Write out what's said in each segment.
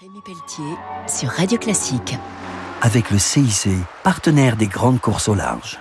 Rémi Pelletier sur Radio Classique. avec le CIC, partenaire des grandes courses au large.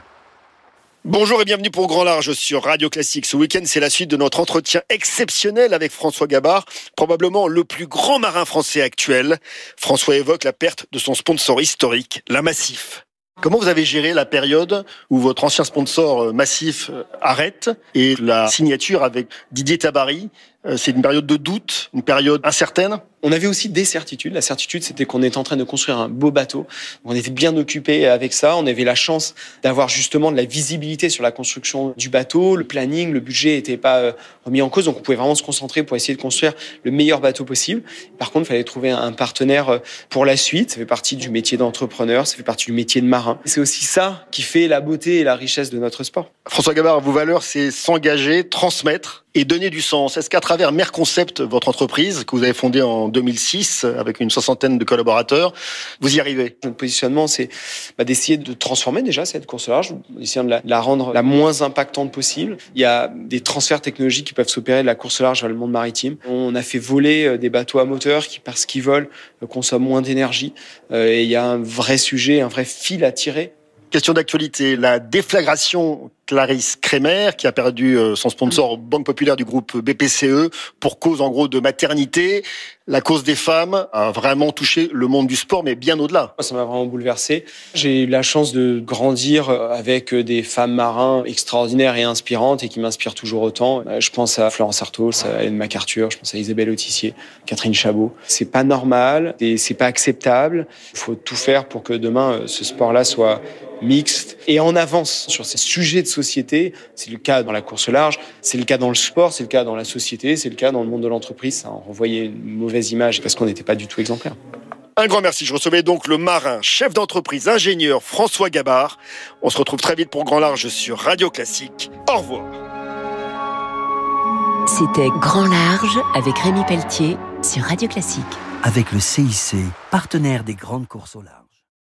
Bonjour et bienvenue pour Grand Large sur Radio Classique. Ce week-end, c'est la suite de notre entretien exceptionnel avec François Gabard, probablement le plus grand marin français actuel. François évoque la perte de son sponsor historique, la Massif. Comment vous avez géré la période où votre ancien sponsor euh, Massif euh, arrête et la signature avec Didier Tabary C'est une période de doute, une période incertaine On avait aussi des certitudes. La certitude, c'était qu'on était en train de construire un beau bateau. On était bien occupé avec ça. On avait la chance d'avoir justement de la visibilité sur la construction du bateau. Le planning, le budget n'était pas euh, remis en cause. Donc, on pouvait vraiment se concentrer pour essayer de construire le meilleur bateau possible. Par contre, il fallait trouver un partenaire euh, pour la suite. Ça fait partie du métier d'entrepreneur. Ça fait partie du métier de marin. C'est aussi ça qui fait la beauté et la richesse de notre sport. François Gabard, vos valeurs, c'est s'engager, transmettre et donner du sens. Est-ce qu'à travers Merconcept, votre entreprise que vous avez fondée en 2006 avec une soixantaine de collaborateurs, vous y arrivez? Notre positionnement, c'est bah, d'essayer de transformer déjà cette course large, d'essayer de la, de la rendre la moins impactante possible. Il y a des transferts technologiques qui peuvent s'opérer de la course large vers le monde maritime. On a fait voler euh, des bateaux à moteur qui, parce qu'ils volent, euh, consomment moins d'énergie. Euh, Et il y a un vrai sujet, un vrai fil à tirer Question d'actualité, la déflagration Clarisse Kremer, qui a perdu euh, son sponsor Banque Populaire du groupe BPCE pour cause en gros de maternité. La cause des femmes a vraiment touché le monde du sport, mais bien au-delà. Ça m'a vraiment bouleversé. J'ai eu la chance de grandir avec des femmes marins extraordinaires et inspirantes et qui m'inspirent toujours autant. Euh, Je pense à Florence Artaud, à Hélène MacArthur, je pense à Isabelle Autissier, Catherine Chabot. C'est pas normal et c'est pas acceptable. Il faut tout faire pour que demain euh, ce sport-là soit mixte et en avance sur ces sujets de société. C'est le cas dans la course large, c'est le cas dans le sport, c'est le cas dans la société, c'est le cas dans le monde de l'entreprise. Ça en renvoyait une mauvaise image parce qu'on n'était pas du tout exemplaire. Un grand merci. Je recevais donc le marin, chef d'entreprise, ingénieur François Gabard. On se retrouve très vite pour Grand Large sur Radio Classique. Au revoir. C'était Grand Large avec Rémi Pelletier sur Radio Classique. Avec le CIC, partenaire des grandes courses au large.